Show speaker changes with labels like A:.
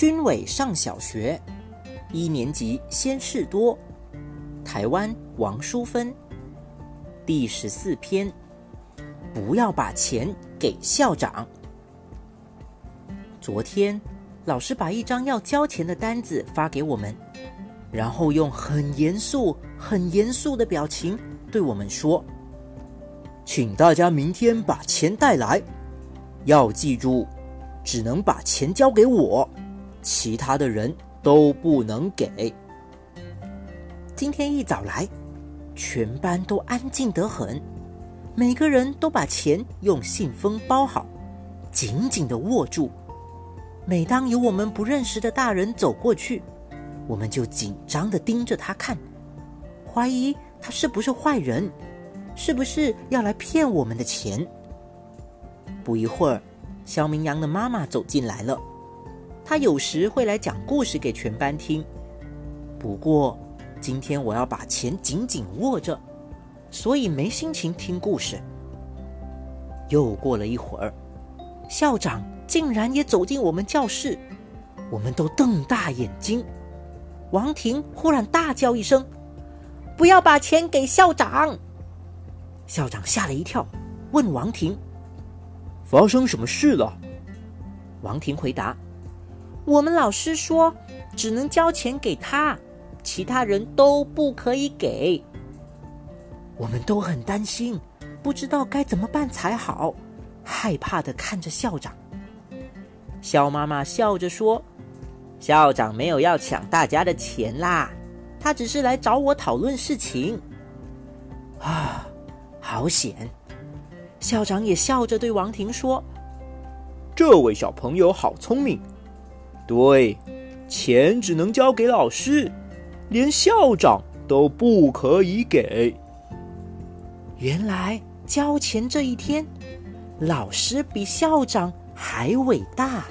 A: 军委上小学。一年级先事多，台湾王淑芬。第十四篇，不要把钱给校长。昨天，老师把一张要交钱的单子发给我们，然后用很严肃、很严肃的表情对我们说：“请大家明天把钱带来，要记住，只能把钱交给我，其他的人都不能给。”今天一早来。全班都安静得很，每个人都把钱用信封包好，紧紧的握住。每当有我们不认识的大人走过去，我们就紧张的盯着他看，怀疑他是不是坏人，是不是要来骗我们的钱。不一会儿，肖明阳的妈妈走进来了，她有时会来讲故事给全班听，不过。今天我要把钱紧紧握着，所以没心情听故事。又过了一会儿，校长竟然也走进我们教室，我们都瞪大眼睛。王婷忽然大叫一声：“不要把钱给校长！”校长吓了一跳，问王婷：“
B: 发生什么事了？”
A: 王婷回答：“我们老师说，只能交钱给他。”其他人都不可以给，我们都很担心，不知道该怎么办才好，害怕的看着校长。肖妈妈笑着说：“校长没有要抢大家的钱啦，他只是来找我讨论事情。”啊，好险！校长也笑着对王婷说：“
B: 这位小朋友好聪明，对，钱只能交给老师。”连校长都不可以给。
A: 原来交钱这一天，老师比校长还伟大。